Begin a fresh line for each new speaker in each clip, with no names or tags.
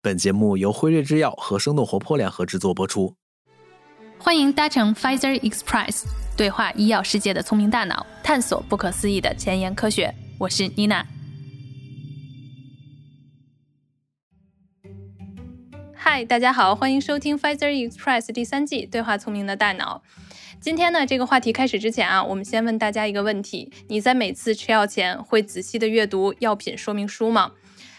本节目由辉瑞制药和生动活泼联合制作播出。
欢迎搭乘 Pfizer Express，对话医药世界的聪明大脑，探索不可思议的前沿科学。我是妮娜。嗨，大家好，欢迎收听 Pfizer Express 第三季对话聪明的大脑。今天呢，这个话题开始之前啊，我们先问大家一个问题：你在每次吃药前会仔细的阅读药品说明书吗？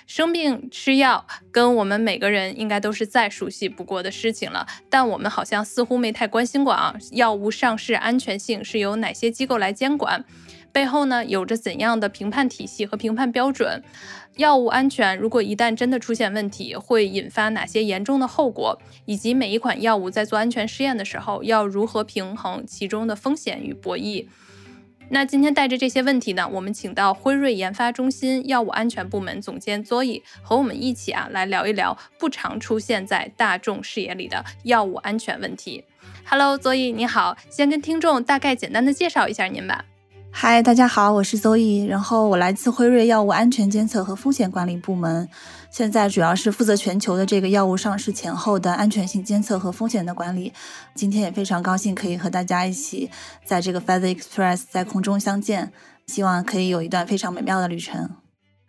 生病吃药跟我们每个人应该都是再熟悉不过的事情了，但我们好像似乎没太关心过啊。药物上市安全性是由哪些机构来监管？背后呢有着怎样的评判体系和评判标准？药物安全如果一旦真的出现问题，会引发哪些严重的后果？以及每一款药物在做安全试验的时候要如何平衡其中的风险与博弈？那今天带着这些问题呢，我们请到辉瑞研发中心药物安全部门总监 Zoe 和我们一起啊来聊一聊不常出现在大众视野里的药物安全问题。Hello，Zoe 你好，先跟听众大概简单的介绍一下您吧。
嗨，大家好，我是邹艺然后我来自辉瑞药物安全监测和风险管理部门。现在主要是负责全球的这个药物上市前后的安全性监测和风险的管理。今天也非常高兴可以和大家一起在这个 Feather Express 在空中相见，希望可以有一段非常美妙的旅程。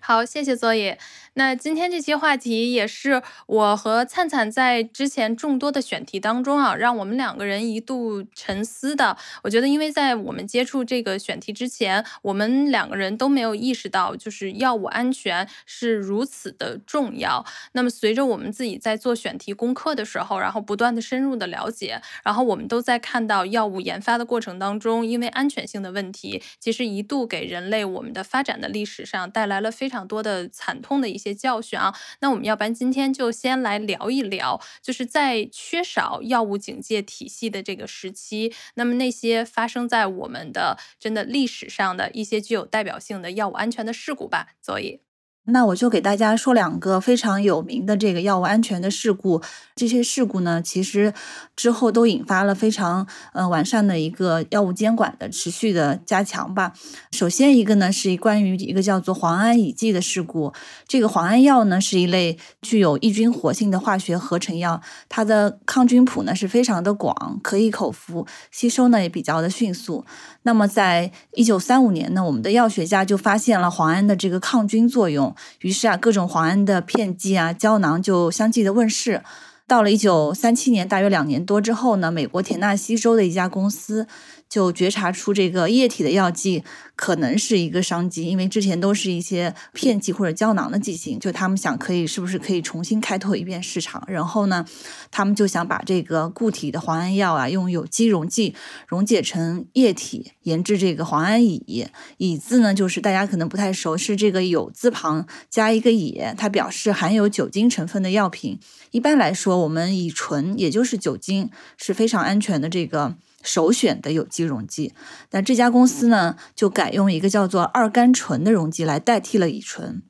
好，谢谢邹艺。那今天这期话题也是我和灿灿在之前众多的选题当中啊，让我们两个人一度沉思的。我觉得，因为在我们接触这个选题之前，我们两个人都没有意识到，就是药物安全是如此的重要。那么，随着我们自己在做选题功课的时候，然后不断的深入的了解，然后我们都在看到药物研发的过程当中，因为安全性的问题，其实一度给人类我们的发展的历史上带来了非常多的惨痛的一一。些教训啊，那我们要不然今天就先来聊一聊，就是在缺少药物警戒体系的这个时期，那么那些发生在我们的真的历史上的一些具有代表性的药物安全的事故吧，所以。
那我就给大家说两个非常有名的这个药物安全的事故。这些事故呢，其实之后都引发了非常呃完善的一个药物监管的持续的加强吧。首先一个呢是关于一个叫做磺胺乙剂的事故。这个磺胺药呢是一类具有抑菌活性的化学合成药，它的抗菌谱呢是非常的广，可以口服，吸收呢也比较的迅速。那么在一九三五年呢，我们的药学家就发现了磺胺的这个抗菌作用。于是啊，各种磺胺的片剂啊、胶囊就相继的问世。到了一九三七年，大约两年多之后呢，美国田纳西州的一家公司。就觉察出这个液体的药剂可能是一个商机，因为之前都是一些片剂或者胶囊的剂型，就他们想可以是不是可以重新开拓一遍市场。然后呢，他们就想把这个固体的磺胺药啊，用有机溶剂溶解成液体，研制这个磺胺乙。乙字呢，就是大家可能不太熟，是这个有字旁加一个乙，它表示含有酒精成分的药品。一般来说，我们乙醇也就是酒精是非常安全的这个。首选的有机溶剂，那这家公司呢，就改用一个叫做二甘醇的溶剂来代替了乙醇。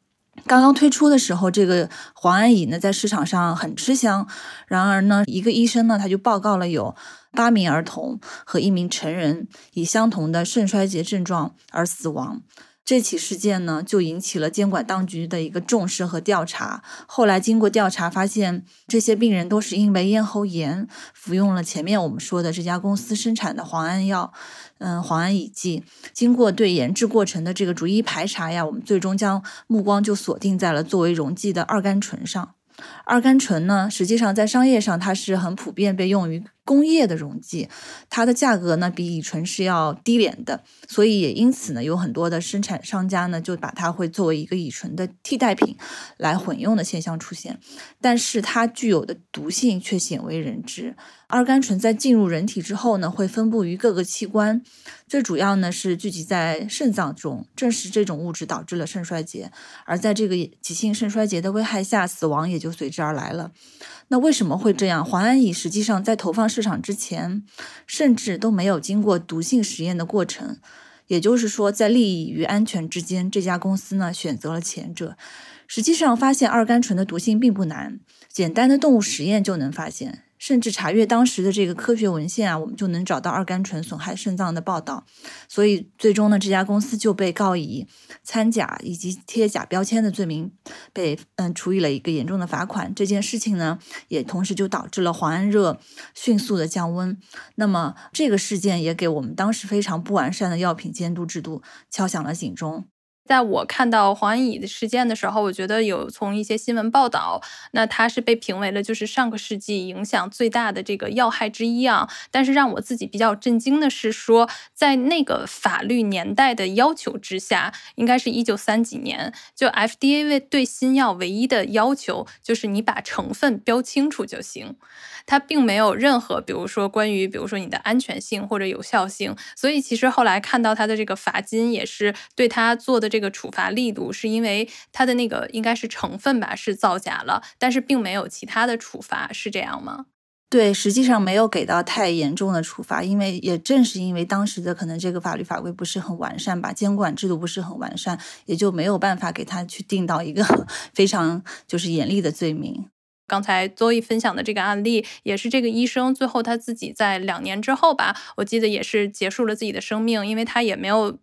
刚刚推出的时候，这个磺胺乙呢，在市场上很吃香。然而呢，一个医生呢，他就报告了有八名儿童和一名成人以相同的肾衰竭症状而死亡。这起事件呢，就引起了监管当局的一个重视和调查。后来经过调查，发现这些病人都是因为咽喉炎服用了前面我们说的这家公司生产的磺胺药，嗯，磺胺乙剂。经过对研制过程的这个逐一排查呀，我们最终将目光就锁定在了作为溶剂的二甘醇上。二甘醇呢，实际上在商业上它是很普遍被用于工业的溶剂，它的价格呢比乙醇是要低廉的，所以也因此呢有很多的生产商家呢就把它会作为一个乙醇的替代品来混用的现象出现，但是它具有的毒性却鲜为人知。二甘醇在进入人体之后呢，会分布于各个器官，最主要呢是聚集在肾脏中。正是这种物质导致了肾衰竭，而在这个急性肾衰竭的危害下，死亡也就随之而来了。那为什么会这样？磺胺乙实际上在投放市场之前，甚至都没有经过毒性实验的过程。也就是说，在利益与安全之间，这家公司呢选择了前者。实际上，发现二甘醇的毒性并不难，简单的动物实验就能发现。甚至查阅当时的这个科学文献啊，我们就能找到二甘醇损害肾脏的报道。所以最终呢，这家公司就被告以掺假以及贴假标签的罪名，被嗯处以了一个严重的罚款。这件事情呢，也同时就导致了黄安热迅速的降温。那么这个事件也给我们当时非常不完善的药品监督制度敲响了警钟。
在我看到黄安乙的事件的时候，我觉得有从一些新闻报道，那他是被评为了就是上个世纪影响最大的这个要害之一啊。但是让我自己比较震惊的是，说在那个法律年代的要求之下，应该是一九三几年，就 FDA 为对新药唯一的要求就是你把成分标清楚就行。它并没有任何，比如说关于，比如说你的安全性或者有效性，所以其实后来看到他的这个罚金也是对他做的这个处罚力度，是因为他的那个应该是成分吧是造假了，但是并没有其他的处罚，是这样吗？
对，实际上没有给到太严重的处罚，因为也正是因为当时的可能这个法律法规不是很完善吧，监管制度不是很完善，也就没有办法给他去定到一个 非常就是严厉的罪名。
刚才 Zoe 分享的这个案例，也是这个医生最后他自己在两年之后吧，我记得也是结束了自己的生命，因为他也没有。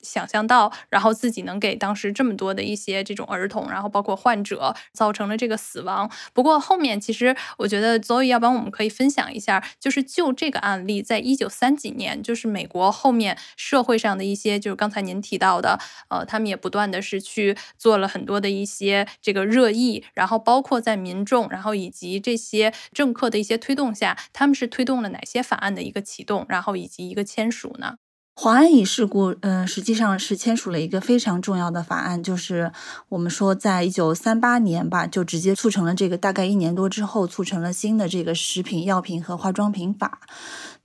想象到，然后自己能给当时这么多的一些这种儿童，然后包括患者造成了这个死亡。不过后面其实我觉得，Zoe，要不然我们可以分享一下，就是就这个案例，在一九三几年，就是美国后面社会上的一些，就是刚才您提到的，呃，他们也不断的是去做了很多的一些这个热议，然后包括在民众，然后以及这些政客的一些推动下，他们是推动了哪些法案的一个启动，然后以及一个签署呢？
华安乙事故，嗯，实际上是签署了一个非常重要的法案，就是我们说，在一九三八年吧，就直接促成了这个，大概一年多之后，促成了新的这个食品药品和化妆品法。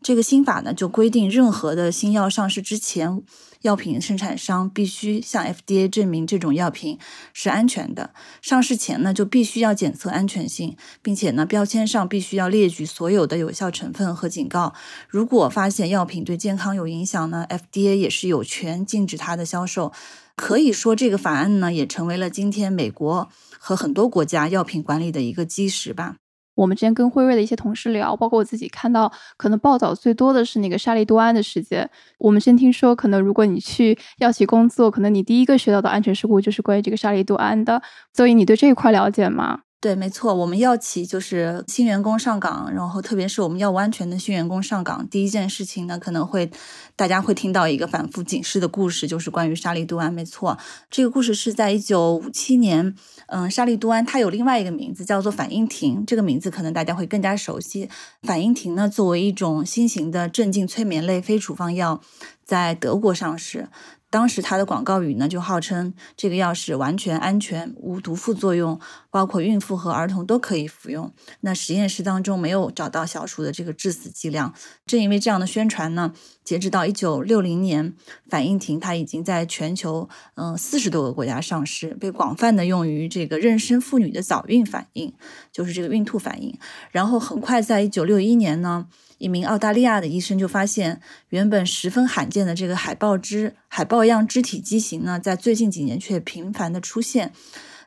这个新法呢，就规定任何的新药上市之前。药品生产商必须向 FDA 证明这种药品是安全的。上市前呢，就必须要检测安全性，并且呢，标签上必须要列举所有的有效成分和警告。如果发现药品对健康有影响呢，FDA 也是有权禁止它的销售。可以说，这个法案呢，也成为了今天美国和很多国家药品管理的一个基石吧。
我们之前跟辉瑞的一些同事聊，包括我自己看到，可能报道最多的是那个沙利多胺的事件。我们先听说，可能如果你去药企工作，可能你第一个学到的安全事故就是关于这个沙利多胺的。所以你对这一块了解吗？
对，没错，我们药企就是新员工上岗，然后特别是我们药物安全的新员工上岗，第一件事情呢，可能会大家会听到一个反复警示的故事，就是关于沙利度胺。没错，这个故事是在一九五七年，嗯，沙利度胺它有另外一个名字叫做反应停，这个名字可能大家会更加熟悉。反应停呢，作为一种新型的镇静催眠类非处方药，在德国上市。当时它的广告语呢，就号称这个药是完全安全、无毒副作用，包括孕妇和儿童都可以服用。那实验室当中没有找到小鼠的这个致死剂量。正因为这样的宣传呢，截止到一九六零年，反应停它已经在全球嗯四十多个国家上市，被广泛的用于这个妊娠妇女的早孕反应，就是这个孕吐反应。然后很快在一九六一年呢。一名澳大利亚的医生就发现，原本十分罕见的这个海豹肢、海豹样肢体畸形呢，在最近几年却频繁的出现。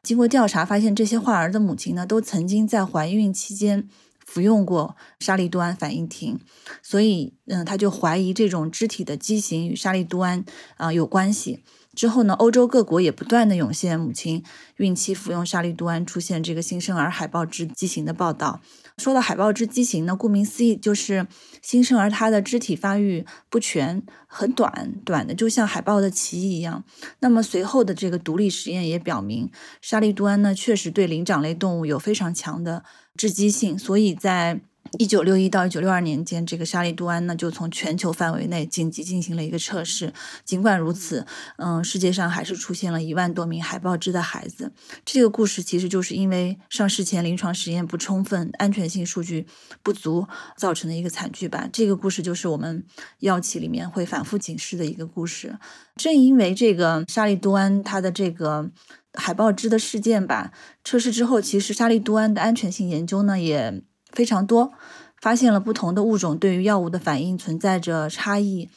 经过调查，发现这些患儿的母亲呢，都曾经在怀孕期间服用过沙利多胺反应停，所以，嗯，他就怀疑这种肢体的畸形与沙利多胺啊有关系。之后呢，欧洲各国也不断的涌现母亲孕期服用沙利多胺出现这个新生儿海豹肢畸形的报道。说到海豹之畸形呢，顾名思义就是新生儿他的肢体发育不全，很短，短的就像海豹的鳍一样。那么随后的这个独立实验也表明，沙利度胺呢确实对灵长类动物有非常强的致畸性，所以在。一九六一到一九六二年间，这个沙利度胺呢就从全球范围内紧急进行了一个测试。尽管如此，嗯，世界上还是出现了一万多名海豹肢的孩子。这个故事其实就是因为上市前临床实验不充分、安全性数据不足造成的一个惨剧吧。这个故事就是我们药企里面会反复警示的一个故事。正因为这个沙利度胺它的这个海豹肢的事件吧，测试之后，其实沙利度胺的安全性研究呢也。非常多，发现了不同的物种对于药物的反应存在着差异，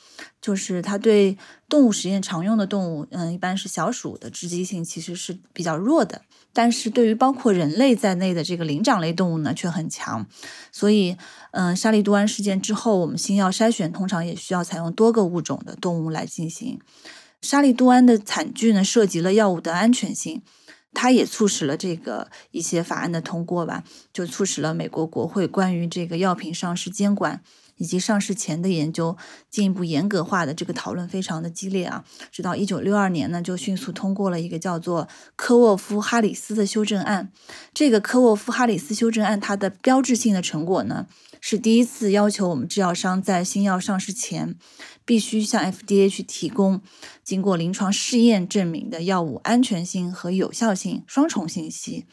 就是它对动物实验常用的动物，嗯，一般是小鼠的致畸性其实是比较弱的，但是对于包括人类在内的这个灵长类动物呢，却很强。所以，嗯，沙利度胺事件之后，我们新药筛选通常也需要采用多个物种的动物来进行。沙利度胺的惨剧呢，涉及了药物的安全性，它也促使了这个一些法案的通过吧，就促使了美国国会关于这个药品上市监管。以及上市前的研究进一步严格化的这个讨论非常的激烈啊，直到一九六二年呢，就迅速通过了一个叫做科沃夫哈里斯的修正案。这个科沃夫哈里斯修正案，它的标志性的成果呢，是第一次要求我们制药商在新药上市前，必须向 FDA 去提供经过临床试验证明的药物安全性和有效性双重信息，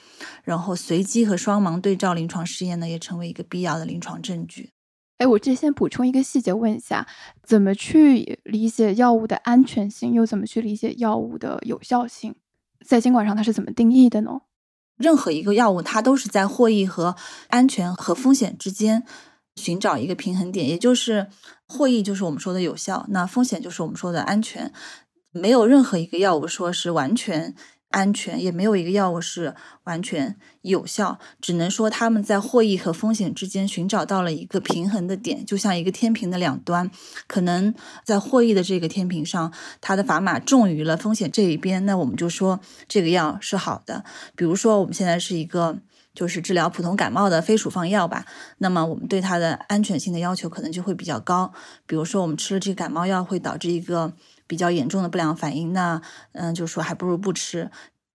然后随机和双盲对照临床试验呢，也成为一个必要的临床证据。
哎，我这先补充一个细节，问一下，怎么去理解药物的安全性，又怎么去理解药物的有效性？在监管上它是怎么定义的呢？
任何一个药物，它都是在获益和安全和风险之间寻找一个平衡点，也就是获益就是我们说的有效，那风险就是我们说的安全。没有任何一个药物说是完全。安全也没有一个药物是完全有效，只能说他们在获益和风险之间寻找到了一个平衡的点，就像一个天平的两端，可能在获益的这个天平上，它的砝码重于了风险这一边，那我们就说这个药是好的。比如说我们现在是一个就是治疗普通感冒的非处方药吧，那么我们对它的安全性的要求可能就会比较高。比如说我们吃了这个感冒药会导致一个。比较严重的不良反应，那嗯，就说还不如不吃。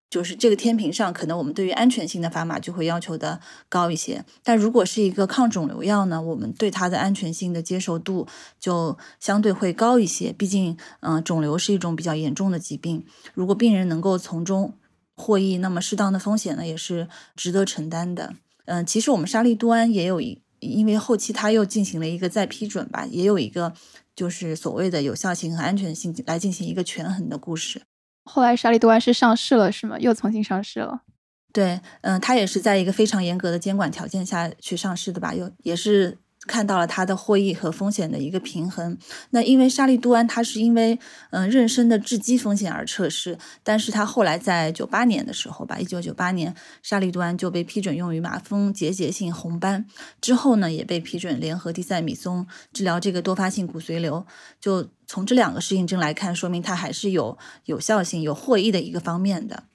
就是这个天平上，可能我们对于安全性的砝码就会要求的高一些。但如果是一个抗肿瘤药呢，我们对它的安全性的接受度就相对会高一些。毕竟，嗯，肿瘤是一种比较严重的疾病，如果病人能够从中获益，那么适当的风险呢也是值得承担的。嗯，其实我们沙利度胺也有一，因为后期它又进行了一个再批准吧，也有一个。就是所谓的有效性和安全性来进行一个权衡的故事。
后来沙利度安是上市了，是吗？又重新上市了。
对，嗯，它也是在一个非常严格的监管条件下去上市的吧？又也是。看到了它的获益和风险的一个平衡。那因为沙利度胺它是因为嗯妊娠的致畸风险而测试，但是它后来在九八年的时候吧，一九九八年沙利度胺就被批准用于马蜂结节性红斑，之后呢也被批准联合地塞米松治疗这个多发性骨髓瘤。就从这两个适应症来看，说明它还是有有效性、有获益的一个方面的。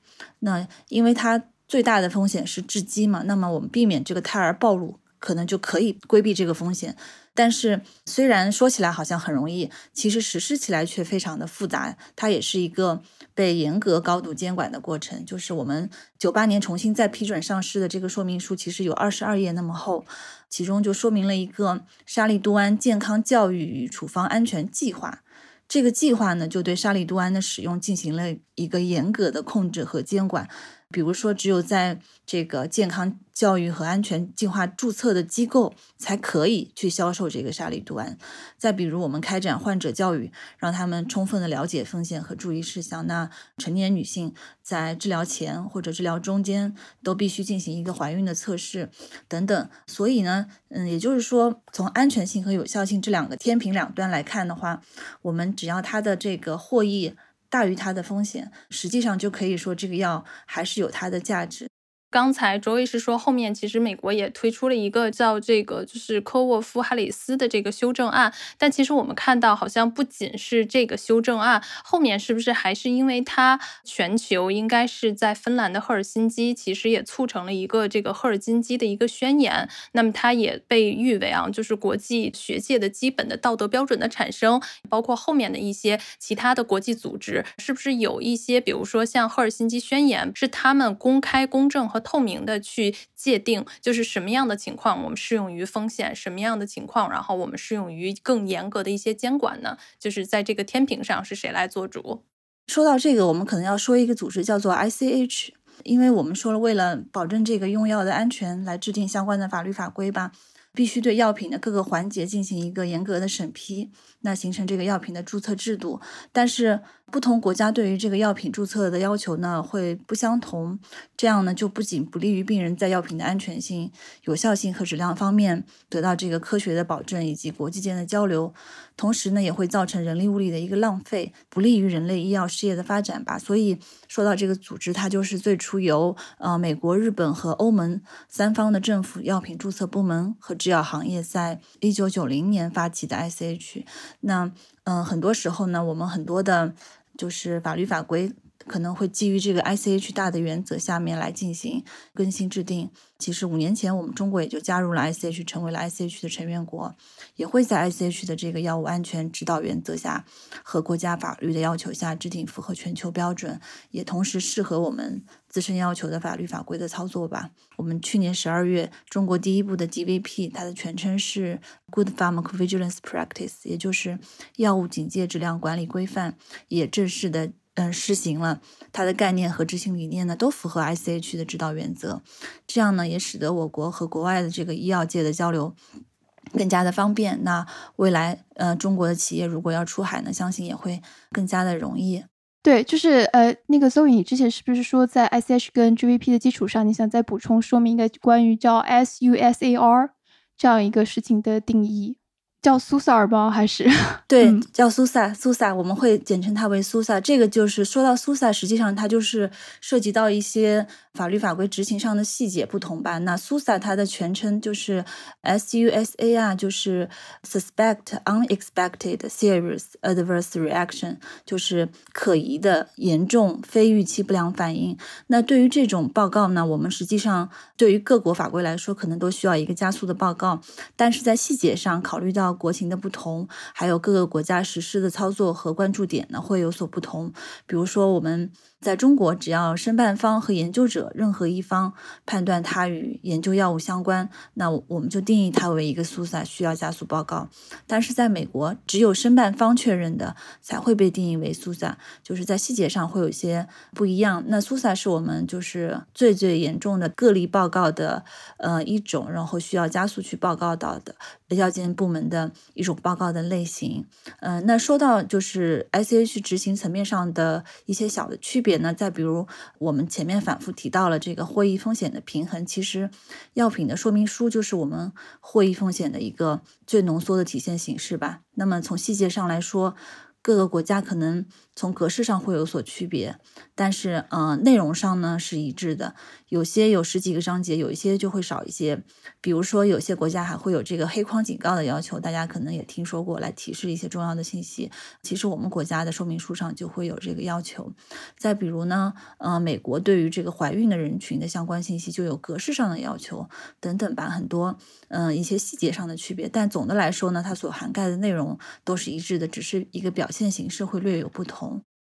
那因为它最大的风险是致畸嘛，那么我们避免这个胎儿暴露。可能就可以规避这个风险，但是虽然说起来好像很容易，其实实施起来却非常的复杂。它也是一个被严格高度监管的过程。就是我们九八年重新再批准上市的这个说明书，其实有二十二页那么厚，其中就说明了一个沙利度胺健康教育与处方安全计划。这个计划呢，就对沙利度胺的使用进行了一个严格的控制和监管。比如说，只有在这个健康教育和安全计划注册的机构才可以去销售这个沙利度胺。再比如，我们开展患者教育，让他们充分的了解风险和注意事项。那成年女性在治疗前或者治疗中间都必须进行一个怀孕的测试等等。所以呢，嗯，也就是说，从安全性和有效性这两个天平两端来看的话，我们只要它的这个获益。大于它的风险，实际上就可以说这个药还是有它的价值。
刚才卓医师说，后面其实美国也推出了一个叫这个就是科沃夫哈里斯的这个修正案，但其实我们看到好像不仅是这个修正案，后面是不是还是因为它全球应该是在芬兰的赫尔辛基，其实也促成了一个这个赫尔辛基的一个宣言，那么它也被誉为啊，就是国际学界的基本的道德标准的产生，包括后面的一些其他的国际组织，是不是有一些，比如说像赫尔辛基宣言，是他们公开公正和透明的去界定，就是什么样的情况我们适用于风险，什么样的情况，然后我们适用于更严格的一些监管呢？就是在这个天平上是谁来做主？
说到这个，我们可能要说一个组织叫做 ICH，因为我们说了，为了保证这个用药的安全，来制定相关的法律法规吧。必须对药品的各个环节进行一个严格的审批，那形成这个药品的注册制度。但是不同国家对于这个药品注册的要求呢会不相同，这样呢就不仅不利于病人在药品的安全性、有效性和质量方面得到这个科学的保证以及国际间的交流，同时呢也会造成人力物力的一个浪费，不利于人类医药事业的发展吧。所以说到这个组织，它就是最初由呃美国、日本和欧盟三方的政府药品注册部门和制药行业在一九九零年发起的 ICH。那嗯、很多时候呢，我们很多的。就是法律法规可能会基于这个 ICH 大的原则下面来进行更新制定。其实五年前我们中国也就加入了 ICH，成为了 ICH 的成员国，也会在 ICH 的这个药物安全指导原则下和国家法律的要求下制定符合全球标准，也同时适合我们自身要求的法律法规的操作吧。我们去年十二月，中国第一部的 GVP，它的全称是 Good Pharmacovigilance Practice，也就是药物警戒质量管理规范，也正式的嗯施行了。它的概念和执行理念呢，都符合 ICH 的指导原则。这样呢，也使得我国和国外的这个医药界的交流更加的方便。那未来呃，中国的企业如果要出海呢，相信也会更加的容易。
对，就是呃，那个 Zoe，你之前是不是说在 ICH 跟 GVP 的基础上，你想再补充说明一个关于叫 SUSAR 这样一个事情的定义？叫苏萨尔吧？还是
对，
嗯
叫苏萨，苏萨我们会简称它为苏萨。这个就是说到苏萨，实际上它就是涉及到一些法律法规执行上的细节不同吧。那 SUSA 它的全称就是 SUSA 啊，就是 Suspect Unexpected Serious Adverse Reaction，就是可疑的严重非预期不良反应。那对于这种报告呢，我们实际上对于各国法规来说，可能都需要一个加速的报告，但是在细节上考虑到国情的不同，还有各个国家实施的操作和关注点呢会有所不同。比如说，我们在中国，只要申办方和研究者任何一方判断它与研究药物相关，那我们就定义它为一个苏萨，需要加速报告。但是在美国，只有申办方确认的才会被定义为苏萨，就是在细节上会有一些不一样。那苏萨是我们就是最最严重的个例报告的呃一种，然后需要加速去报告到的药监部门的一种报告的类型。嗯、呃，那说到就是 ICH 执行层面上的一些小的区别呢，再比如我们前面反复提到了这个获益风险的平衡，其实药品的说明书就是我们获益风险的一个最浓缩的体现形式吧。那么从细节上来说，各个国家可能从格式上会有所区别，但是呃内容上呢是一致的。有些有十几个章节，有一些就会少一些。比如说，有些国家还会有这个黑框警告的要求，大家可能也听说过，来提示一些重要的信息。其实我们国家的说明书上就会有这个要求。再比如呢，呃，美国对于这个怀孕的人群的相关信息就有格式上的要求等等吧，很多嗯、一些细节上的区别。但总的来说呢，它所涵盖的内容都是一致的，只是一个表现形式会略有不同。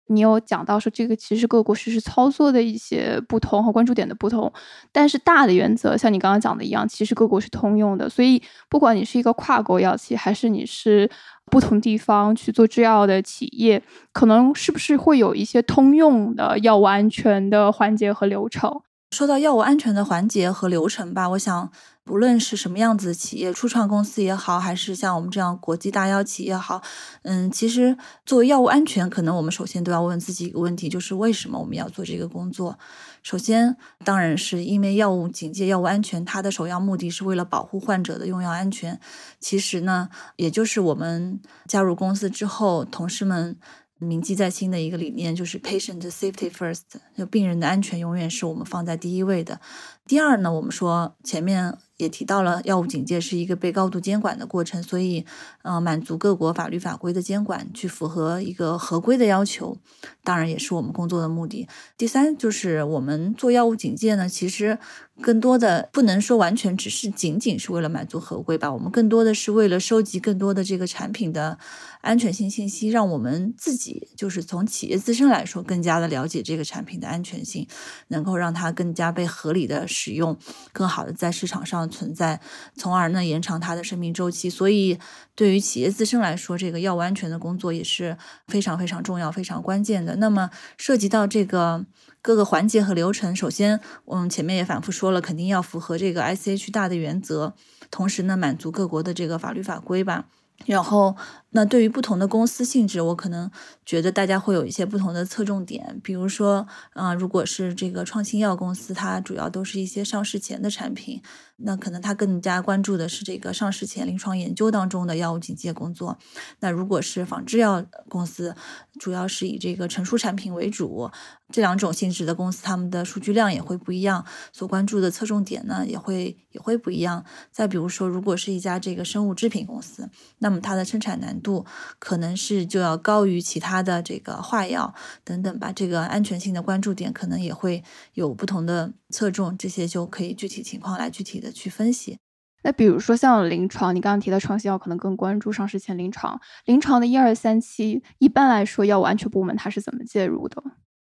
你有讲到说这个其实各国实施操作的一些不同和关注点的不同，但是大的原则像你刚刚讲的一样，其实各国是通用的。所以不管你是一个跨国药企，还是你是不同地方去做制药的企业，可能是不是会有一些通用的药物安全的环节和流程？
说到药物安全的环节和流程吧，我想不论是什么样子的企业，初创公司也好，还是像我们这样国际大药企也好，嗯，其实作为药物安全，可能我们首先都要问自己一个问题，就是为什么我们要做这个工作？首先，当然是因为药物警戒、药物安全，它的首要目的是为了保护患者的用药安全。其实呢，也就是我们加入公司之后，同事们。铭记在心的一个理念就是 patient safety first，就病人的安全永远是我们放在第一位的。第二呢，我们说前面也提到了，药物警戒是一个被高度监管的过程，所以呃，满足各国法律法规的监管，去符合一个合规的要求，当然也是我们工作的目的。第三就是我们做药物警戒呢，其实更多的不能说完全只是仅仅是为了满足合规吧，我们更多的是为了收集更多的这个产品的安全性信息，让我们自己就是从企业自身来说，更加的了解这个产品的安全性，能够让它更加被合理的使用，更好的在市场上存在，从而呢延长它的生命周期。所以，对于企业自身来说，这个药物安全的工作也是非常非常重要、非常关键的。那么，涉及到这个各个环节和流程，首先我们前面也反复说了，肯定要符合这个 ICH 大的原则，同时呢，满足各国的这个法律法规吧。然后，那对于不同的公司性质，我可能觉得大家会有一些不同的侧重点。比如说，啊、如果是这个创新药公司，它主要都是一些上市前的产品，那可能它更加关注的是这个上市前临床研究当中的药物警戒工作。那如果是仿制药公司，主要是以这个成熟产品为主。这两种性质的公司，他们的数据量也会不一样，所关注的侧重点呢也会也会不一样。再比如说，如果是一家这个生物制品公司，那么它的生产难度可能是就要高于其他的这个化药等等吧。这个安全性的关注点可能也会有不同的侧重，这些就可以具体情况来具体的去分析。
那比如说像临床，你刚刚提到创新药可能更关注上市前临床，临床的一二三期，一般来说药物安全部门它是怎么介入的？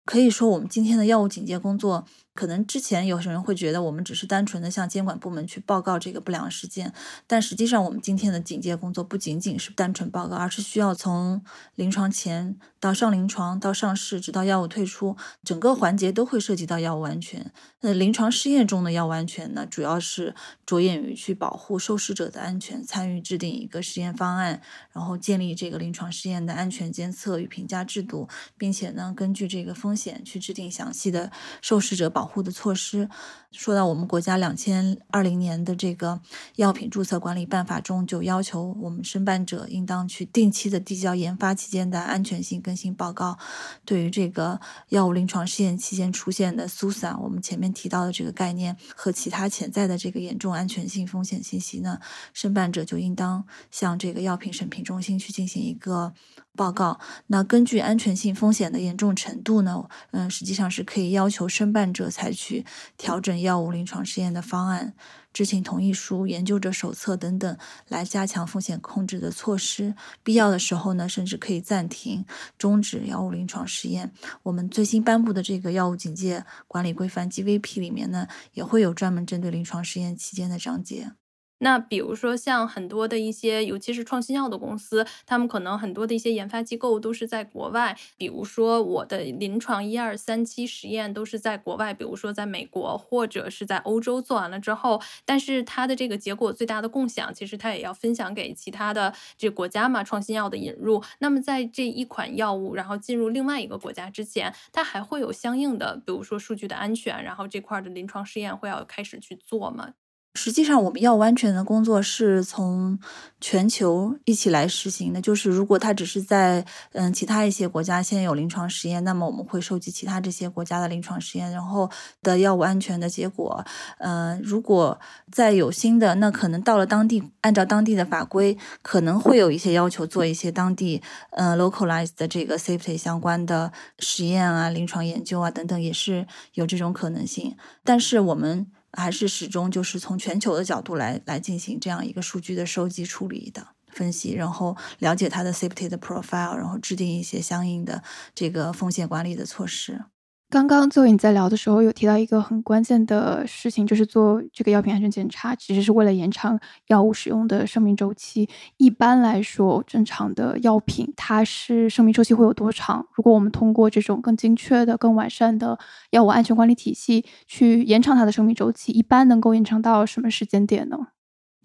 可以说，我们今天的药物警戒工作，可能之前有些人会觉得我们只是单纯的向监管部门去报告这个不良事件，但实际上，我们今天的警戒工作不仅仅是单纯报告，而是需要从临床前到上临床到上市，直到药物退出，整个环节都会涉及到药物安全。那临床试验中的药物安全呢，主要是着眼于去保护受试者的安全，参与制定一个实验方案，然后建立这个临床试验的安全监测与评价制度，并且呢，根据这个风险去制定详细的受试者保保护的措施。说到我们国家两千二零年的这个药品注册管理办法中，就要求我们申办者应当去定期的递交研发期间的安全性更新报告。对于这个药物临床试验期间出现的 SUSA，我们前面提到的这个概念和其他潜在的这个严重安全性风险信息呢，申办者就应当向这个药品审评中心去进行一个报告。那根据安全性风险的严重程度呢，嗯，实际上是可以要求申办者采取调整药物临床试验的方案、知情同意书、研究者手册等等，来加强风险控制的措施。必要的时候呢，甚至可以暂停、终止药物临床试验。我们最新颁布的这个药物警戒管理规范 GVP 里面呢，也会有专门针对临床试验期间的章节。
那比如说像很多的一些，尤其是创新药的公司，他们可能很多的一些研发机构都是在国外。比如说我的临床一二三期实验都是在国外，比如说在美国或者是在欧洲做完了之后，但是它的这个结果最大的共享，其实它也要分享给其他的这国家嘛。创新药的引入，那么在这一款药物然后进入另外一个国家之前，它还会有相应的，比如说数据的安全，然后这块的临床试验会要开始去做吗？
实际上，我们药安全的工作是从全球一起来实行的。就是如果它只是在嗯其他一些国家现有临床实验，那么我们会收集其他这些国家的临床实验，然后的药物安全的结果。嗯，如果再有新的，那可能到了当地，按照当地的法规，可能会有一些要求做一些当地嗯 localized 的这个 safety 相关的实验啊、临床研究啊等等，也是有这种可能性。但是我们。还是始终就是从全球的角度来来进行这样一个数据的收集、处理的分析，然后了解它的 safety 的 profile，然后制定一些相应的这个风险管理的措施。
刚刚作为你在聊的时候有提到一个很关键的事情，就是做这个药品安全检查，其实是为了延长药物使用的生命周期。一般来说，正常的药品它是生命周期会有多长？如果我们通过这种更精确的、更完善的药物安全管理体系去延长它的生命周期，一般能够延长到什么时间点呢？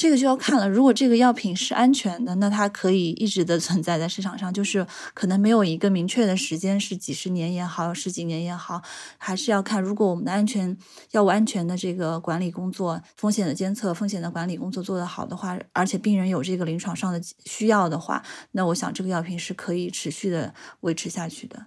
这个就要看了。如果这个药品是安全的，那它可以一直的存在在市场上，就是可能没有一个明确的时间，是几十年也好，十几年也好，还是要看。如果我们的安全药物安全的这个管理工作、风险的监测、风险的管理工作做得好的话，而且病人有这个临床上的需要的话，那我想这个药品是可以持续的维持下去的。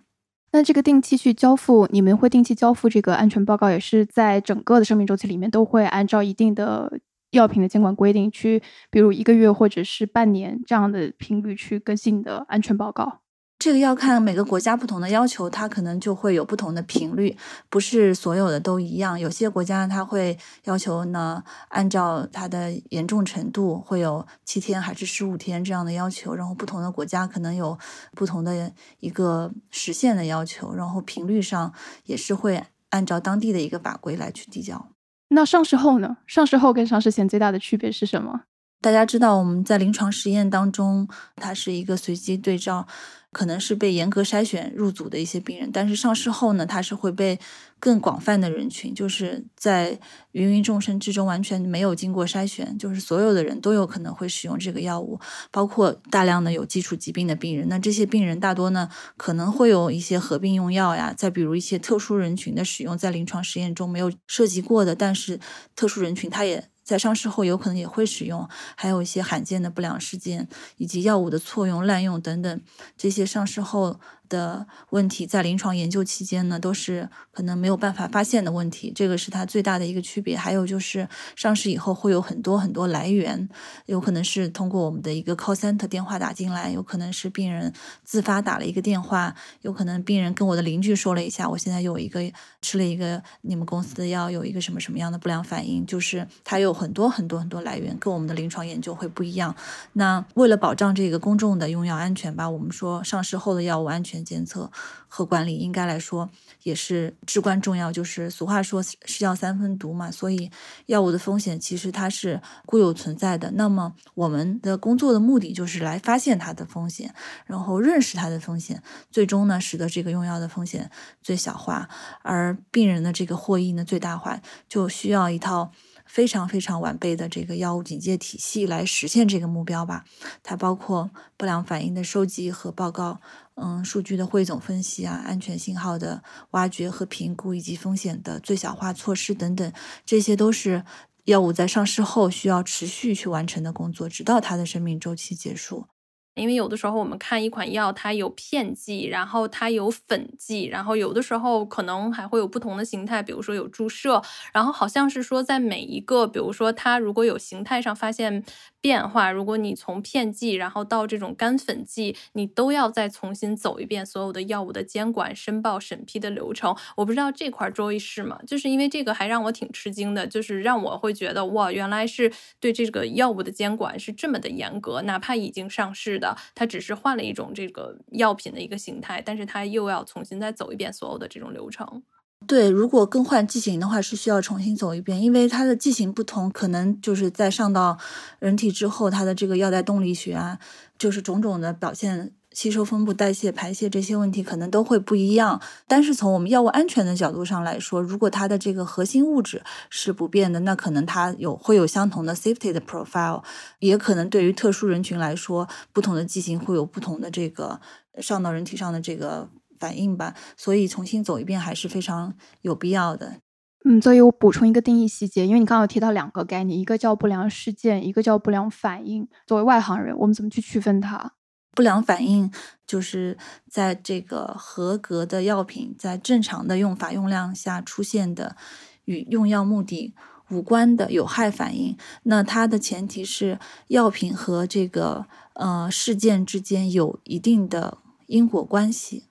那这个定期去交付，你们会定期交付这个安全报告，也是在整个的生命周期里面都会按照一定的。药品的监管规定，去比如一个月或者是半年这样的频率去更新你的安全报告。
这个要看每个国家不同的要求，它可能就会有不同的频率，不是所有的都一样。有些国家它会要求呢，按照它的严重程度，会有七天还是十五天这样的要求。然后不同的国家可能有不同的一个时限的要求，然后频率上也是会按照当地的一个法规来去递交。
那上市后呢？上市后跟上市前最大的区别是什么？
大家知道，我们在临床实验当中，它是一个随机对照可能是被严格筛选入组的一些病人，但是上市后呢，它是会被更广泛的人群，就是在芸芸众生之中完全没有经过筛选，就是所有的人都有可能会使用这个药物，包括大量的有基础疾病的病人。那这些病人大多呢可能会有一些合并用药呀，再比如一些特殊人群的使用，在临床实验中没有涉及过的，但是特殊人群他也。在上市后有可能也会使用，还有一些罕见的不良事件，以及药物的错用、滥用等等，这些上市后。的问题在临床研究期间呢，都是可能没有办法发现的问题，这个是它最大的一个区别。还有就是上市以后会有很多很多来源，有可能是通过我们的一个 call center 电话打进来，有可能是病人自发打了一个电话，有可能病人跟我的邻居说了一下，我现在有一个吃了一个你们公司的药，有一个什么什么样的不良反应，就是它有很多很多很多来源，跟我们的临床研究会不一样。那为了保障这个公众的用药安全吧，我们说上市后的药物安全。监测和管理应该来说也是至关重要。就是俗话说“是药三分毒”嘛，所以药物的风险其实它是固有存在的。那么我们的工作的目的就是来发现它的风险，然后认识它的风险，最终呢使得这个用药的风险最小化，而病人的这个获益呢最大化，就需要一套。非常非常完备的这个药物警戒体系来实现这个目标吧。它包括不良反应的收集和报告，嗯，数据的汇总分析啊，安全信号的挖掘和评估，以及风险的最小化措施等等，这些都是药物在上市后需要持续去完成的工作，直到它的生命周期结束。
因为有的时候我们看一款药，它有片剂，然后它有粉剂，然后有的时候可能还会有不同的形态，比如说有注射，然后好像是说在每一个，比如说它如果有形态上发现变化，如果你从片剂然后到这种干粉剂，你都要再重新走一遍所有的药物的监管、申报、审批的流程。我不知道这块周医是吗？就是因为这个还让我挺吃惊的，就是让我会觉得哇，原来是对这个药物的监管是这么的严格，哪怕已经上市的。它只是换了一种这个药品的一个形态，但是它又要重新再走一遍所有的这种流程。
对，如果更换剂型的话，是需要重新走一遍，因为它的剂型不同，可能就是在上到人体之后，它的这个药代动力学啊，就是种种的表现。吸收、分布、代谢、排泄这些问题可能都会不一样，但是从我们药物安全的角度上来说，如果它的这个核心物质是不变的，那可能它有会有相同的 safety 的 profile，也可能对于特殊人群来说，不同的剂型会有不同的这个上到人体上的这个反应吧。所以重新走一遍还是非常有必要的。
嗯，所以我补充一个定义细节，因为你刚刚有提到两个概念，一个叫不良事件，一个叫不良反应。作为外行人，我们怎么去区分它？
不良反应就是在这个合格的药品在正常的用法用量下出现的与用药目的无关的有害反应。那它的前提是药品和这个呃事件之间有一定的因果关系。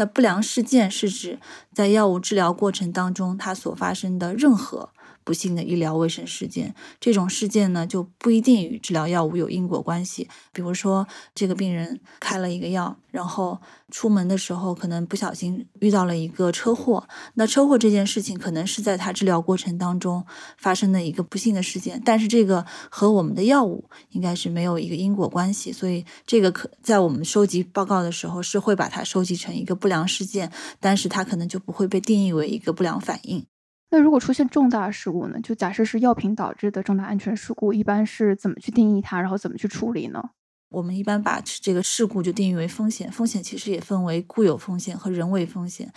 那不良事件是指在药物治疗过程当中它所发生的任何。不幸的医疗卫生事件，这种事件呢就不一定与治疗药物有因果关系。比如说，这个病人开了一个药，然后出门的时候可能不小心遇到了一个车祸。那车祸这件事情可能是在他治疗过程当中发生的一个不幸的事件，但是这个和我们的药物应该是没有一个因果关系。所以，这个可在我们收集报告的时候是会把它收集成一个不良事件，但是它可能就不会被定义为一个不良反应。
那如果出现重大事故呢？就假设是药品导致的重大安全事故，一般是怎么去定义它，然后怎么去处理呢？
我们一般把这个事故就定义为风险，风险其实也分为固有风险和人为风险。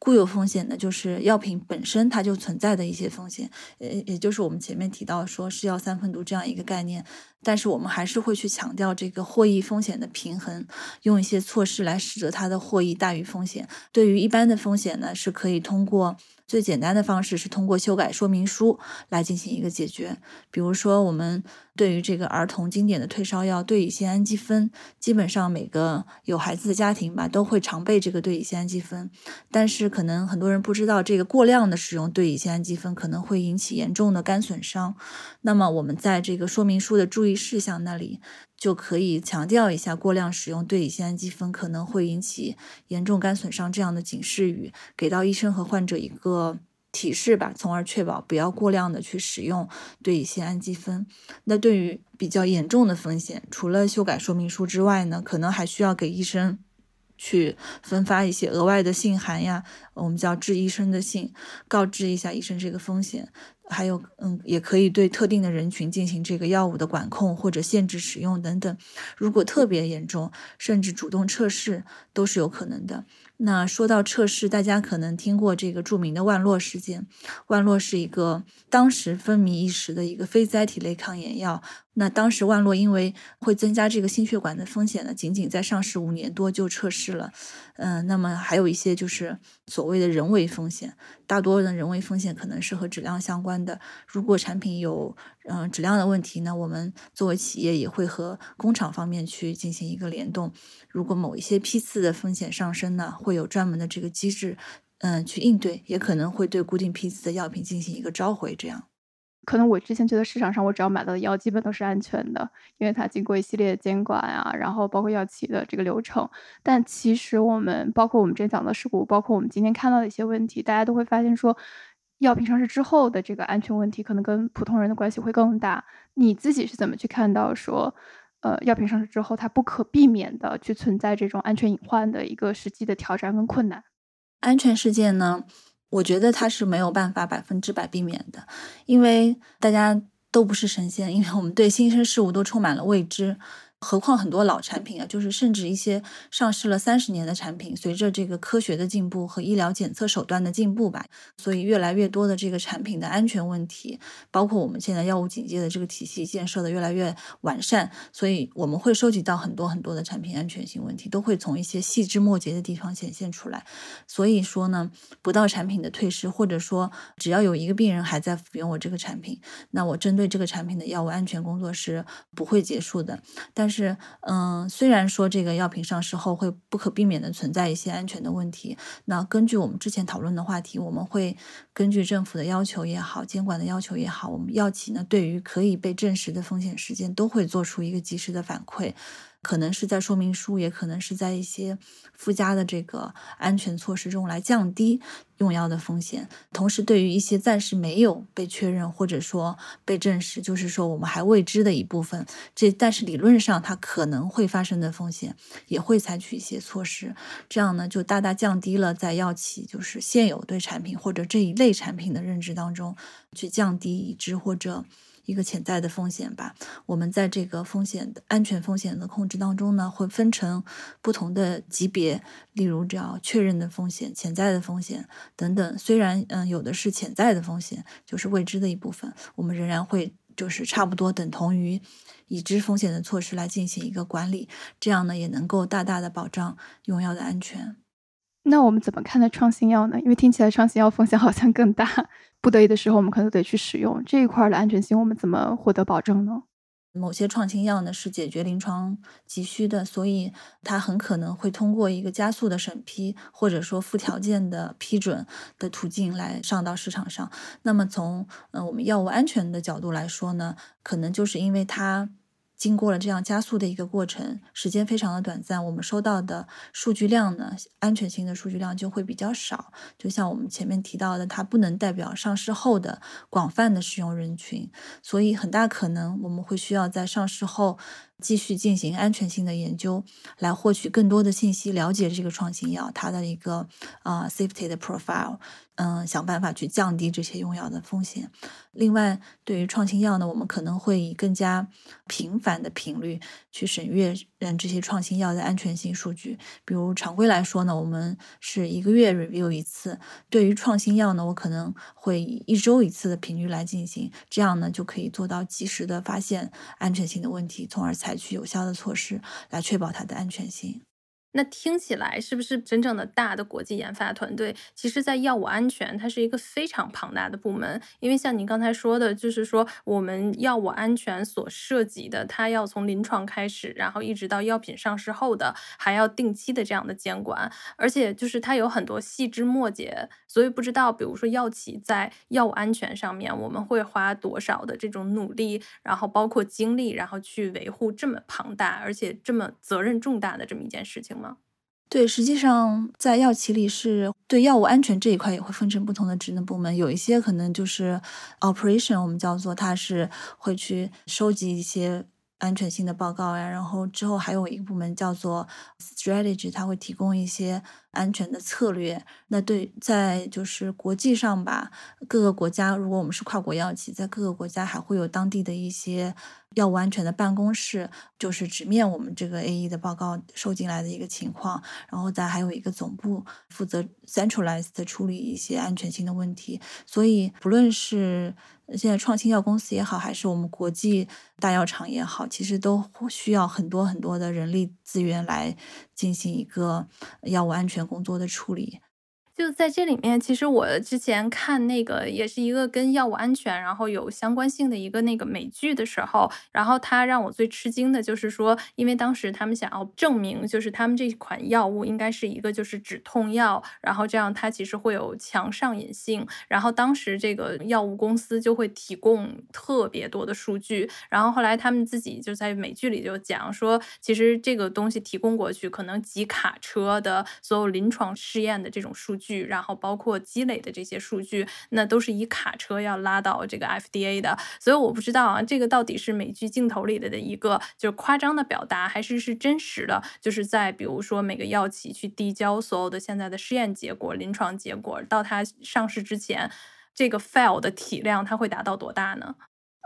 固有风险呢，就是药品本身它就存在的一些风险，呃，也就是我们前面提到说是药三分毒这样一个概念。但是我们还是会去强调这个获益风险的平衡，用一些措施来使得它的获益大于风险。对于一般的风险呢，是可以通过。最简单的方式是通过修改说明书来进行一个解决。比如说，我们对于这个儿童经典的退烧药对乙酰氨基酚，基本上每个有孩子的家庭吧都会常备这个对乙酰氨基酚。但是可能很多人不知道，这个过量的使用对乙酰氨基酚可能会引起严重的肝损伤。那么我们在这个说明书的注意事项那里。就可以强调一下，过量使用对乙酰氨基酚可能会引起严重肝损伤这样的警示语，给到医生和患者一个提示吧，从而确保不要过量的去使用对乙酰氨基酚。那对于比较严重的风险，除了修改说明书之外呢，可能还需要给医生去分发一些额外的信函呀，我们叫致医生的信，告知一下医生这个风险。还有，嗯，也可以对特定的人群进行这个药物的管控或者限制使用等等。如果特别严重，甚至主动测试都是有可能的。那说到测试，大家可能听过这个著名的万洛事件。万洛是一个当时风靡一时的一个非甾体类抗炎药。那当时万洛因为会增加这个心血管的风险呢，仅仅在上市五年多就撤市了。嗯，那么还有一些就是所谓的人为风险，大多的人为风险可能是和质量相关的。如果产品有嗯质量的问题呢，我们作为企业也会和工厂方面去进行一个联动。如果某一些批次的风险上升呢，会有专门的这个机制，嗯，去应对，也可能会对固定批次的药品进行一个召回，这样。
可能我之前觉得市场上我只要买到的药基本都是安全的，因为它经过一系列的监管啊，然后包括药企的这个流程。但其实我们包括我们之前讲的事故，包括我们今天看到的一些问题，大家都会发现说，药品上市之后的这个安全问题可能跟普通人的关系会更大。你自己是怎么去看到说，呃，药品上市之后它不可避免的去存在这种安全隐患的一个实际的挑战跟困难？
安全事件呢？我觉得它是没有办法百分之百避免的，因为大家都不是神仙，因为我们对新生事物都充满了未知。何况很多老产品啊，就是甚至一些上市了三十年的产品，随着这个科学的进步和医疗检测手段的进步吧，所以越来越多的这个产品的安全问题，包括我们现在药物警戒的这个体系建设的越来越完善，所以我们会收集到很多很多的产品安全性问题，都会从一些细枝末节的地方显现出来。所以说呢，不到产品的退市，或者说只要有一个病人还在服用我这个产品，那我针对这个产品的药物安全工作是不会结束的。但但是，嗯，虽然说这个药品上市后会不可避免的存在一些安全的问题，那根据我们之前讨论的话题，我们会根据政府的要求也好，监管的要求也好，我们药企呢对于可以被证实的风险事件都会做出一个及时的反馈。可能是在说明书，也可能是在一些附加的这个安全措施中来降低用药的风险。同时，对于一些暂时没有被确认或者说被证实，就是说我们还未知的一部分，这但是理论上它可能会发生的风险，也会采取一些措施。这样呢，就大大降低了在药企就是现有对产品或者这一类产品的认知当中去降低已知或者。一个潜在的风险吧。我们在这个风险的安全风险的控制当中呢，会分成不同的级别，例如叫确认的风险、潜在的风险等等。虽然嗯，有的是潜在的风险，就是未知的一部分，我们仍然会就是差不多等同于已知风险的措施来进行一个管理，这样呢也能够大大的保障用药的安全。
那我们怎么看待创新药呢？因为听起来创新药风险好像更大。不得已的时候，我们可能得去使用这一块的安全性，我们怎么获得保证呢？
某些创新药呢是解决临床急需的，所以它很可能会通过一个加速的审批，或者说附条件的批准的途径来上到市场上。那么从呃我们药物安全的角度来说呢，可能就是因为它。经过了这样加速的一个过程，时间非常的短暂，我们收到的数据量呢，安全性的数据量就会比较少。就像我们前面提到的，它不能代表上市后的广泛的使用人群，所以很大可能我们会需要在上市后。继续进行安全性的研究，来获取更多的信息，了解这个创新药它的一个啊 safety 的 profile，嗯，想办法去降低这些用药的风险。另外，对于创新药呢，我们可能会以更加频繁的频率去审阅嗯这些创新药的安全性数据。比如常规来说呢，我们是一个月 review 一次；对于创新药呢，我可能会以一周一次的频率来进行，这样呢就可以做到及时的发现安全性的问题，从而采。采取有效的措施来确保它的安全性。
那听起来是不是真正的大的国际研发团队？其实，在药物安全，它是一个非常庞大的部门。因为像您刚才说的，就是说我们药物安全所涉及的，它要从临床开始，然后一直到药品上市后的，还要定期的这样的监管，而且就是它有很多细枝末节。所以不知道，比如说药企在药物安全上面，我们会花多少的这种努力，然后包括精力，然后去维护这么庞大而且这么责任重大的这么一件事情吗？
对，实际上在药企里是对药物安全这一块也会分成不同的职能部门，有一些可能就是 operation，我们叫做它是会去收集一些安全性的报告呀，然后之后还有一个部门叫做 strategy，它会提供一些安全的策略。那对，在就是国际上吧，各个国家，如果我们是跨国药企，在各个国家还会有当地的一些药物安全的办公室，就是直面我们这个 A E 的报告收进来的一个情况，然后再还有一个总部负责 centralized 处理一些安全性的问题。所以不论是现在创新药公司也好，还是我们国际大药厂也好，其实都需要很多很多的人力资源来进行一个药物安全工作的处理。
就在这里面，其实我之前看那个也是一个跟药物安全然后有相关性的一个那个美剧的时候，然后它让我最吃惊的就是说，因为当时他们想要证明，就是他们这款药物应该是一个就是止痛药，然后这样它其实会有强上瘾性，然后当时这个药物公司就会提供特别多的数据，然后后来他们自己就在美剧里就讲说，其实这个东西提供过去，可能几卡车的所有临床试验的这种数据。然后包括积累的这些数据，那都是以卡车要拉到这个 FDA 的，所以我不知道啊，这个到底是美剧镜头里的的一个就是夸张的表达，还是是真实的？就是在比如说每个药企去递交所有的现在的试验结果、临床结果，到它上市之前，这个 file 的体量它会达到多大呢？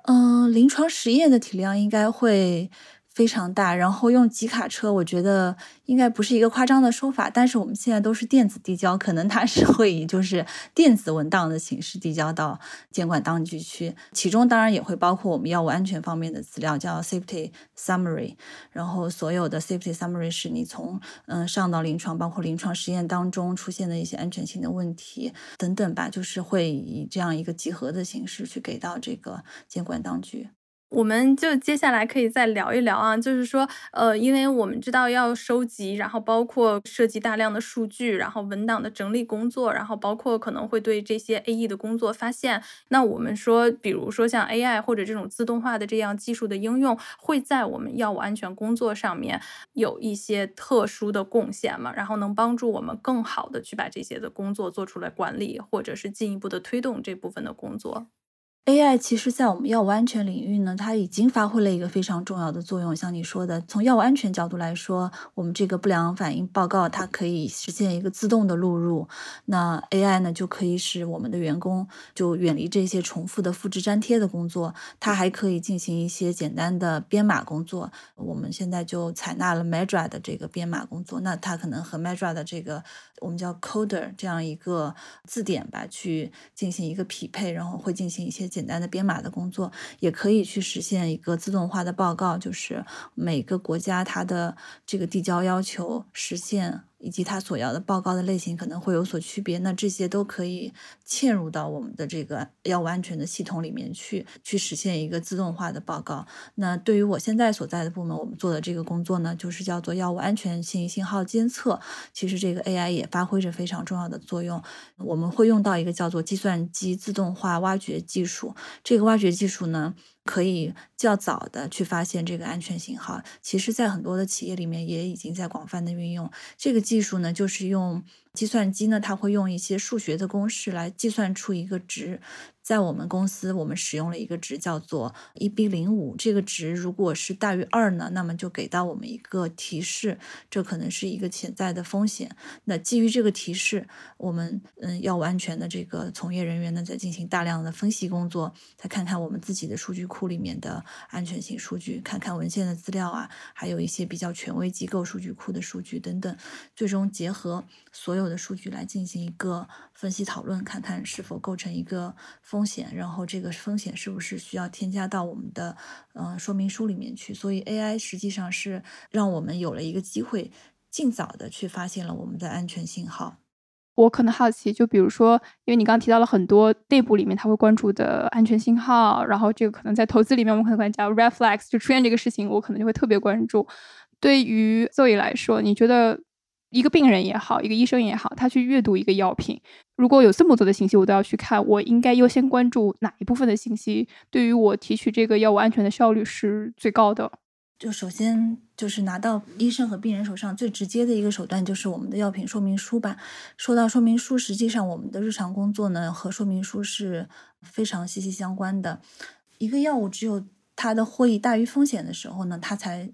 嗯，临床实验的体量应该会。非常大，然后用集卡车，我觉得应该不是一个夸张的说法。但是我们现在都是电子递交，可能它是会以就是电子文档的形式递交到监管当局去，其中当然也会包括我们药物安全方面的资料，叫 safety summary。然后所有的 safety summary 是你从嗯上到临床，包括临床实验当中出现的一些安全性的问题等等吧，就是会以这样一个集合的形式去给到这个监管当局。
我们就接下来可以再聊一聊啊，就是说，呃，因为我们知道要收集，然后包括涉及大量的数据，然后文档的整理工作，然后包括可能会对这些 AE 的工作发现。那我们说，比如说像 AI 或者这种自动化的这样技术的应用，会在我们药物安全工作上面有一些特殊的贡献吗？然后能帮助我们更好的去把这些的工作做出来管理，或者是进一步的推动这部分的工作。
AI 其实，在我们药物安全领域呢，它已经发挥了一个非常重要的作用。像你说的，从药物安全角度来说，我们这个不良反应报告它可以实现一个自动的录入，那 AI 呢就可以使我们的员工就远离这些重复的复制粘贴的工作，它还可以进行一些简单的编码工作。我们现在就采纳了 Medra 的这个编码工作，那它可能和 Medra 的这个我们叫 Coder 这样一个字典吧，去进行一个匹配，然后会进行一些。简单的编码的工作也可以去实现一个自动化的报告，就是每个国家它的这个递交要求实现。以及它所要的报告的类型可能会有所区别，那这些都可以嵌入到我们的这个药物安全的系统里面去，去实现一个自动化的报告。那对于我现在所在的部门，我们做的这个工作呢，就是叫做药物安全性信号监测。其实这个 AI 也发挥着非常重要的作用。我们会用到一个叫做计算机自动化挖掘技术。这个挖掘技术呢。可以较早的去发现这个安全信号，其实，在很多的企业里面也已经在广泛的运用这个技术呢，就是用。计算机呢，它会用一些数学的公式来计算出一个值。在我们公司，我们使用了一个值叫做一 b 零五。这个值如果是大于二呢，那么就给到我们一个提示，这可能是一个潜在的风险。那基于这个提示，我们嗯要完全的这个从业人员呢，在进行大量的分析工作，再看看我们自己的数据库里面的安全性数据，看看文献的资料啊，还有一些比较权威机构数据库的数据等等，最终结合所有。有的数据来进行一个分析讨论，看看是否构成一个风险，然后这个风险是不是需要添加到我们的呃说明书里面去。所以 AI 实际上是让我们有了一个机会，尽早的去发现了我们的安全信号。
我可能好奇，就比如说，因为你刚刚提到了很多内部里面他会关注的安全信号，然后这个可能在投资里面我们可能管叫 reflex，就出现这个事情，我可能就会特别关注。对于 Zoe 来说，你觉得？一个病人也好，一个医生也好，他去阅读一个药品，如果有这么多的信息，我都要去看，我应该优先关注哪一部分的信息？对于我提取这个药物安全的效率是最高的。
就首先就是拿到医生和病人手上最直接的一个手段，就是我们的药品说明书吧。说到说明书，实际上我们的日常工作呢和说明书是非常息息相关的。一个药物只有它的获益大于风险的时候呢，它才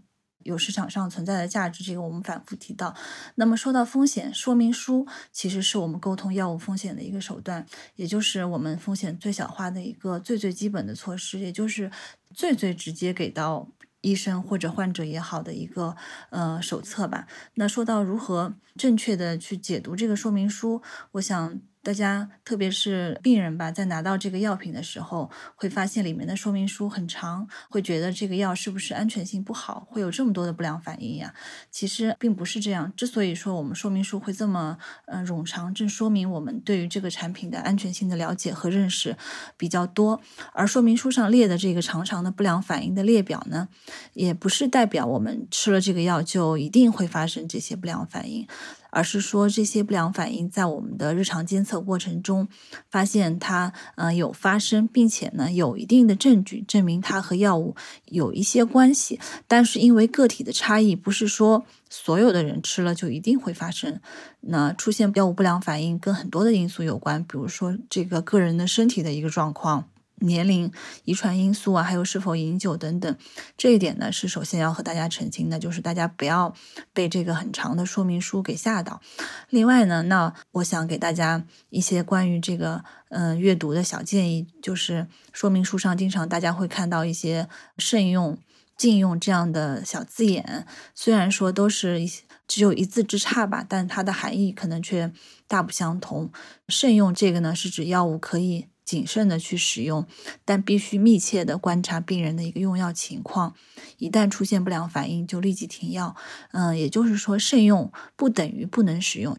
有市场上存在的价值。这个我们反复提到。那么说到风险说明书，其实是我们沟通药物风险的一个手段，也就是我们风险最小化的一个最最基本的措施，也就是最最直接给到。医生或者患者也好的一个呃手册吧。那说到如何正确的去解读这个说明书，我想。大家特别是病人吧，在拿到这个药品的时候，会发现里面的说明书很长，会觉得这个药是不是安全性不好，会有这么多的不良反应呀？其实并不是这样。之所以说我们说明书会这么呃冗长，正说明我们对于这个产品的安全性的了解和认识比较多。而说明书上列的这个长长的不良反应的列表呢，也不是代表我们吃了这个药就一定会发生这些不良反应。而是说这些不良反应在我们的日常监测过程中发现它呃有发生，并且呢有一定的证据证明它和药物有一些关系，但是因为个体的差异，不是说所有的人吃了就一定会发生。那出现药物不良反应跟很多的因素有关，比如说这个个人的身体的一个状况。年龄、遗传因素啊，还有是否饮酒等等，这一点呢是首先要和大家澄清的，就是大家不要被这个很长的说明书给吓到。另外呢，那我想给大家一些关于这个嗯阅读的小建议，就是说明书上经常大家会看到一些慎用、禁用这样的小字眼，虽然说都是一只有一字之差吧，但它的含义可能却大不相同。慎用这个呢，是指药物可以。谨慎的去使用，但必须密切的观察病人的一个用药情况，一旦出现不良反应就立即停药。嗯，也就是说，慎用不等于不能使用。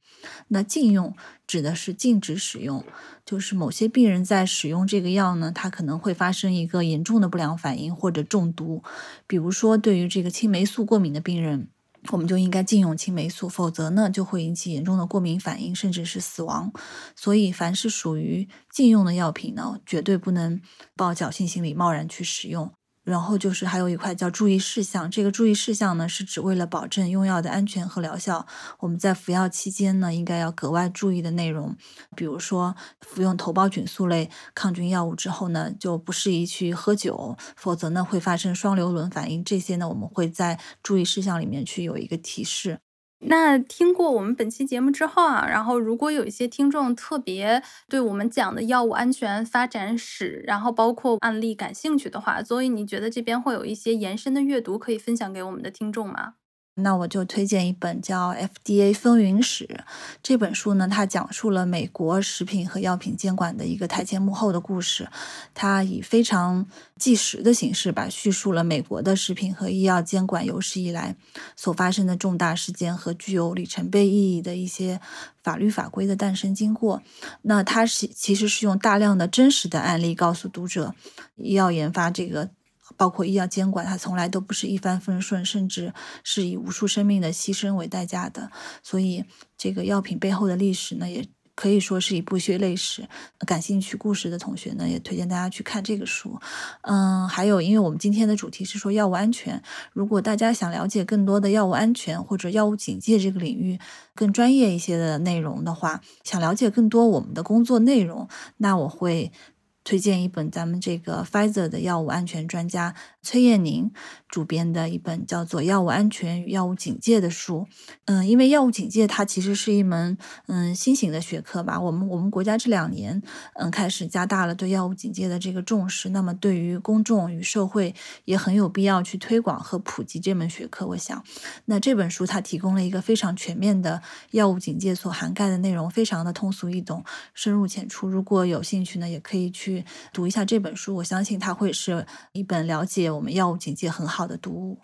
那禁用指的是禁止使用，就是某些病人在使用这个药呢，他可能会发生一个严重的不良反应或者中毒，比如说对于这个青霉素过敏的病人。我们就应该禁用青霉素，否则呢就会引起严重的过敏反应，甚至是死亡。所以，凡是属于禁用的药品呢，绝对不能抱侥幸心理贸然去使用。然后就是还有一块叫注意事项，这个注意事项呢是指为了保证用药的安全和疗效，我们在服药期间呢应该要格外注意的内容，比如说服用头孢菌素类抗菌药物之后呢就不适宜去喝酒，否则呢会发生双硫仑反应，这些呢我们会在注意事项里面去有一个提示。
那听过我们本期节目之后啊，然后如果有一些听众特别对我们讲的药物安全发展史，然后包括案例感兴趣的话，所以你觉得这边会有一些延伸的阅读可以分享给我们的听众吗？
那我就推荐一本叫《FDA 风云史》这本书呢，它讲述了美国食品和药品监管的一个台前幕后的故事。它以非常纪实的形式吧，叙述了美国的食品和医药监管有史以来所发生的重大事件和具有里程碑意义的一些法律法规的诞生经过。那它是其实是用大量的真实的案例告诉读者，医药研发这个。包括医药监管，它从来都不是一帆风顺，甚至是以无数生命的牺牲为代价的。所以，这个药品背后的历史呢，也可以说是一部血泪史。感兴趣故事的同学呢，也推荐大家去看这个书。嗯，还有，因为我们今天的主题是说药物安全，如果大家想了解更多的药物安全或者药物警戒这个领域更专业一些的内容的话，想了解更多我们的工作内容，那我会。推荐一本咱们这个 Pfizer 的药物安全专家崔艳宁主编的一本叫做《药物安全与药物警戒》的书。嗯，因为药物警戒它其实是一门嗯新型的学科吧。我们我们国家这两年嗯开始加大了对药物警戒的这个重视，那么对于公众与社会也很有必要去推广和普及这门学科。我想，那这本书它提供了一个非常全面的药物警戒所涵盖的内容，非常的通俗易懂、深入浅出。如果有兴趣呢，也可以去。去读一下这本书，我相信它会是一本了解我们药物警戒很好的读物。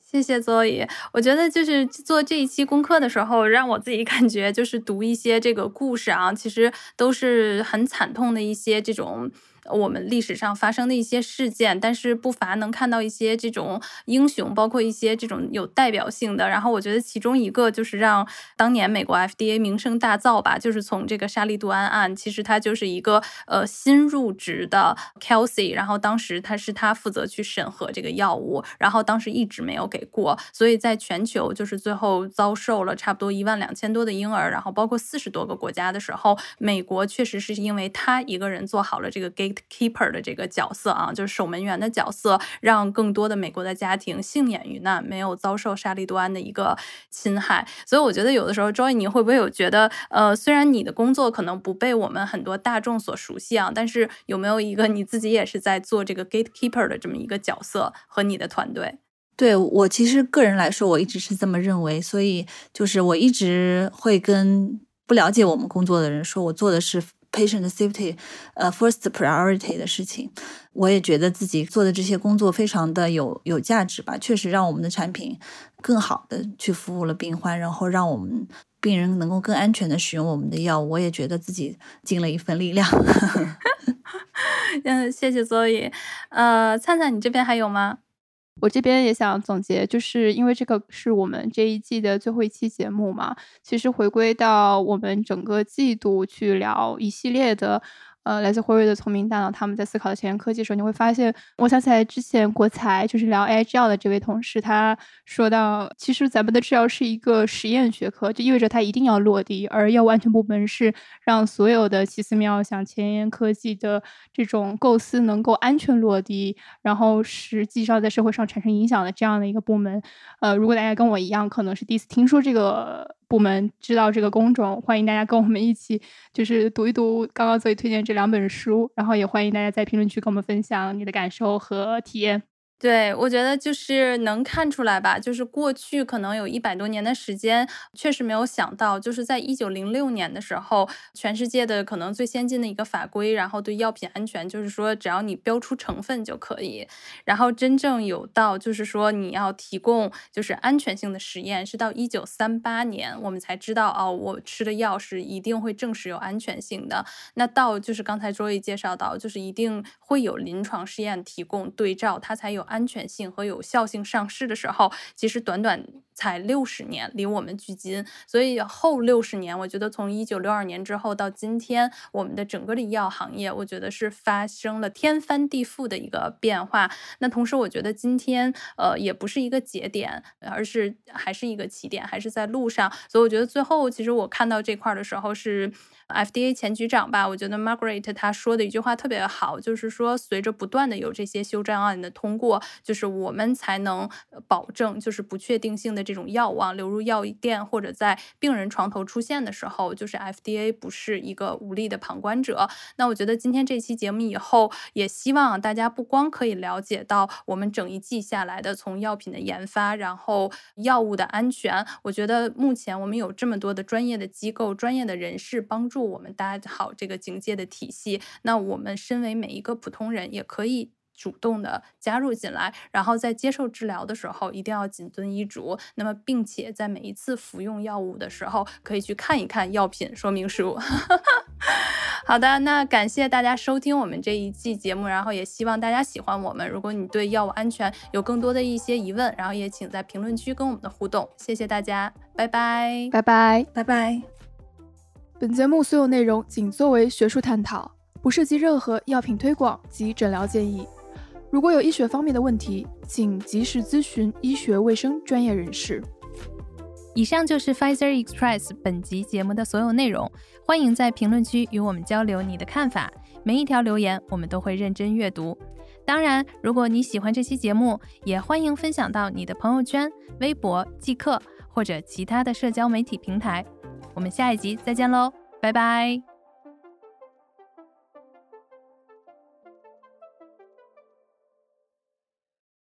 谢谢佐伊，我觉得就是做这一期功课的时候，让我自己感觉就是读一些这个故事啊，其实都是很惨痛的一些这种。我们历史上发生的一些事件，但是不乏能看到一些这种英雄，包括一些这种有代表性的。然后我觉得其中一个就是让当年美国 FDA 名声大噪吧，就是从这个沙利度胺案，其实他就是一个呃新入职的 Kelsey，然后当时他是他负责去审核这个药物，然后当时一直没有给过，所以在全球就是最后遭受了差不多一万两千多的婴儿，然后包括四十多个国家的时候，美国确实是因为他一个人做好了这个 gate。Gatekeeper 的这个角色啊，就是守门员的角色，让更多的美国的家庭幸免于难，没有遭受沙利多安的一个侵害。所以我觉得有的时候，Joy，你会不会有觉得，呃，虽然你的工作可能不被我们很多大众所熟悉啊，但是有没有一个你自己也是在做这个 gatekeeper 的这么一个角色和你的团队？
对我其实个人来说，我一直是这么认为，所以就是我一直会跟不了解我们工作的人说，我做的是 patient safety，呃，first priority 的事情。我也觉得自己做的这些工作非常的有有价值吧，确实让我们的产品更好的去服务了病患，然后让我们病人能够更安全的使用我们的药。我也觉得自己尽了一份力量。
嗯，谢谢 Zoe。呃，灿灿，你这边还有吗？
我这边也想总结，就是因为这个是我们这一季的最后一期节目嘛，其实回归到我们整个季度去聊一系列的。呃，来自辉瑞的聪明大脑，他们在思考的前沿科技的时候，你会发现，我想起来之前国财就是聊 AI 制药的这位同事，他说到，其实咱们的制药是一个实验学科，就意味着它一定要落地，而药物安全部门是让所有的奇思妙想、前沿科技的这种构思能够安全落地，然后实际上在社会上产生影响的这样的一个部门。呃，如果大家跟我一样，可能是第一次听说这个。我们知道这个工种，欢迎大家跟我们一起，就是读一读刚刚所以推荐这两本书，然后也欢迎大家在评论区跟我们分享你的感受和体验。
对，我觉得就是能看出来吧，就是过去可能有一百多年的时间，确实没有想到，就是在一九零六年的时候，全世界的可能最先进的一个法规，然后对药品安全，就是说只要你标出成分就可以，然后真正有到就是说你要提供就是安全性的实验，是到一九三八年我们才知道哦，我吃的药是一定会证实有安全性的。那到就是刚才卓毅介绍到，就是一定会有临床试验提供对照，它才有。安全性和有效性上市的时候，其实短短。才六十年，离我们距今，所以后六十年，我觉得从一九六二年之后到今天，我们的整个的医药行业，我觉得是发生了天翻地覆的一个变化。那同时，我觉得今天，呃，也不是一个节点，而是还是一个起点，还是在路上。所以，我觉得最后，其实我看到这块的时候，是 FDA 前局长吧，我觉得 Margaret 他说的一句话特别好，就是说，随着不断的有这些修正案的通过，就是我们才能保证，就是不确定性的。这种药物流入药店或者在病人床头出现的时候，就是 FDA 不是一个无力的旁观者。那我觉得今天这期节目以后，也希望大家不光可以了解到我们整一季下来的从药品的研发，然后药物的安全。我觉得目前我们有这么多的专业的机构、专业的人士帮助我们搭好这个警戒的体系。那我们身为每一个普通人，也可以。主动的加入进来，然后在接受治疗的时候一定要谨遵医嘱。那么，并且在每一次服用药物的时候，可以去看一看药品说明书。好的，那感谢大家收听我们这一季节目，然后也希望大家喜欢我们。如果你对药物安全有更多的一些疑问，然后也请在评论区跟我们的互动。谢谢大家，拜拜，
拜拜，
拜拜。
本节目所有内容仅作为学术探讨，不涉及任何药品推广及诊疗建议。如果有医学方面的问题，请及时咨询医学卫生专业人士。
以上就是 Pfizer Express 本集节目的所有内容，欢迎在评论区与我们交流你的看法，每一条留言我们都会认真阅读。当然，如果你喜欢这期节目，也欢迎分享到你的朋友圈、微博、即刻或者其他的社交媒体平台。我们下一集再见喽，拜拜。